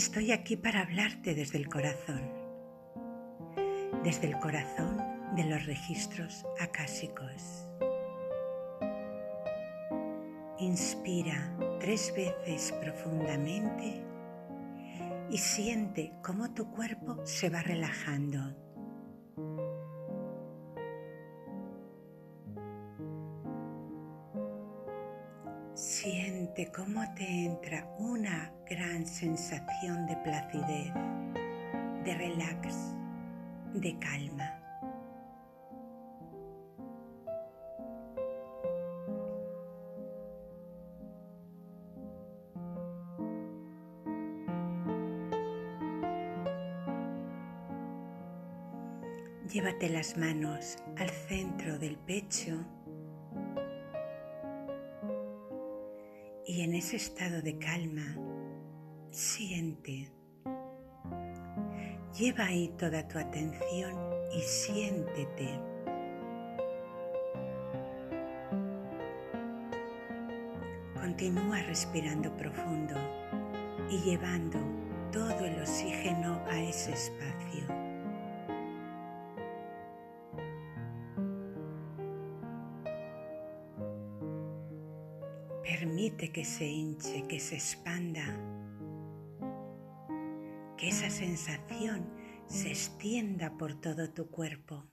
Estoy aquí para hablarte desde el corazón, desde el corazón de los registros acásicos. Inspira tres veces profundamente y siente cómo tu cuerpo se va relajando. Siente cómo te entra una gran sensación de placidez, de relax, de calma. Llévate las manos al centro del pecho en ese estado de calma siente. Lleva ahí toda tu atención y siéntete. Continúa respirando profundo y llevando todo el oxígeno a ese espacio. Permite que se hinche, que se expanda, que esa sensación se extienda por todo tu cuerpo.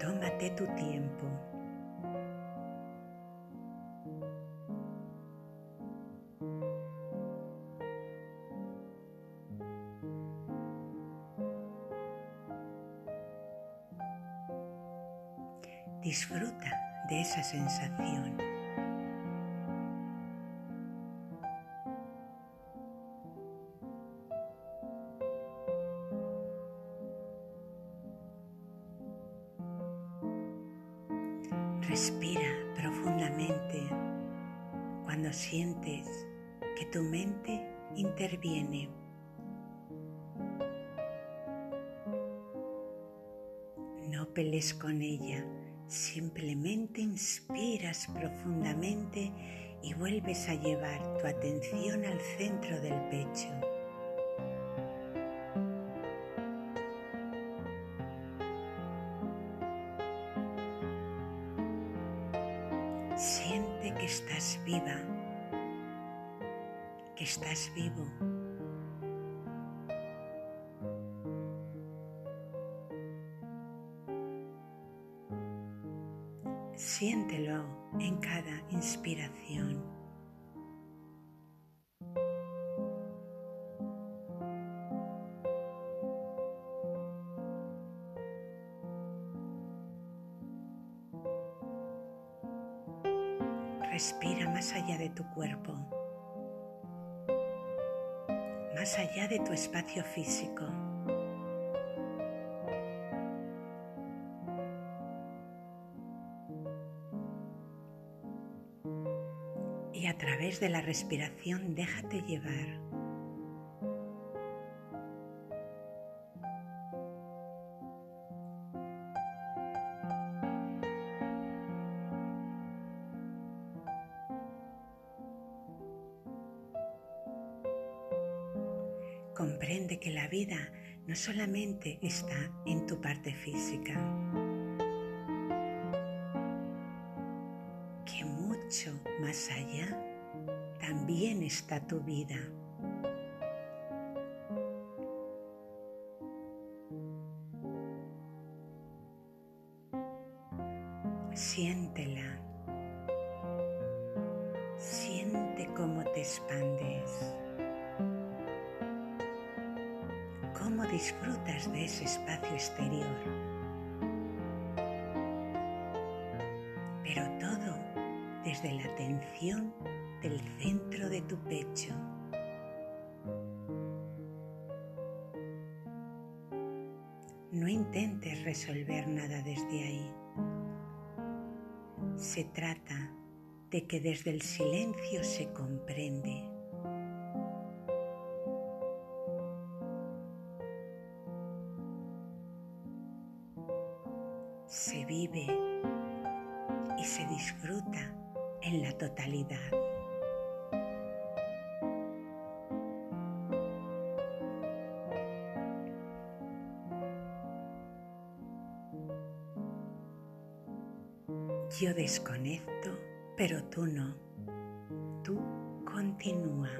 Tómate tu tiempo. Disfruta de esa sensación. Respira profundamente cuando sientes que tu mente interviene. No pelees con ella, simplemente inspiras profundamente y vuelves a llevar tu atención al centro del pecho. Siente que estás viva, que estás vivo. Siéntelo en cada inspiración. Respira más allá de tu cuerpo, más allá de tu espacio físico. Y a través de la respiración déjate llevar. Comprende que la vida no solamente está en tu parte física, que mucho más allá también está tu vida. Siéntela. Siente cómo te expandes. Disfrutas de ese espacio exterior. Pero todo desde la atención del centro de tu pecho. No intentes resolver nada desde ahí. Se trata de que desde el silencio se comprende. Se vive y se disfruta en la totalidad. Yo desconecto, pero tú no. Tú continúa.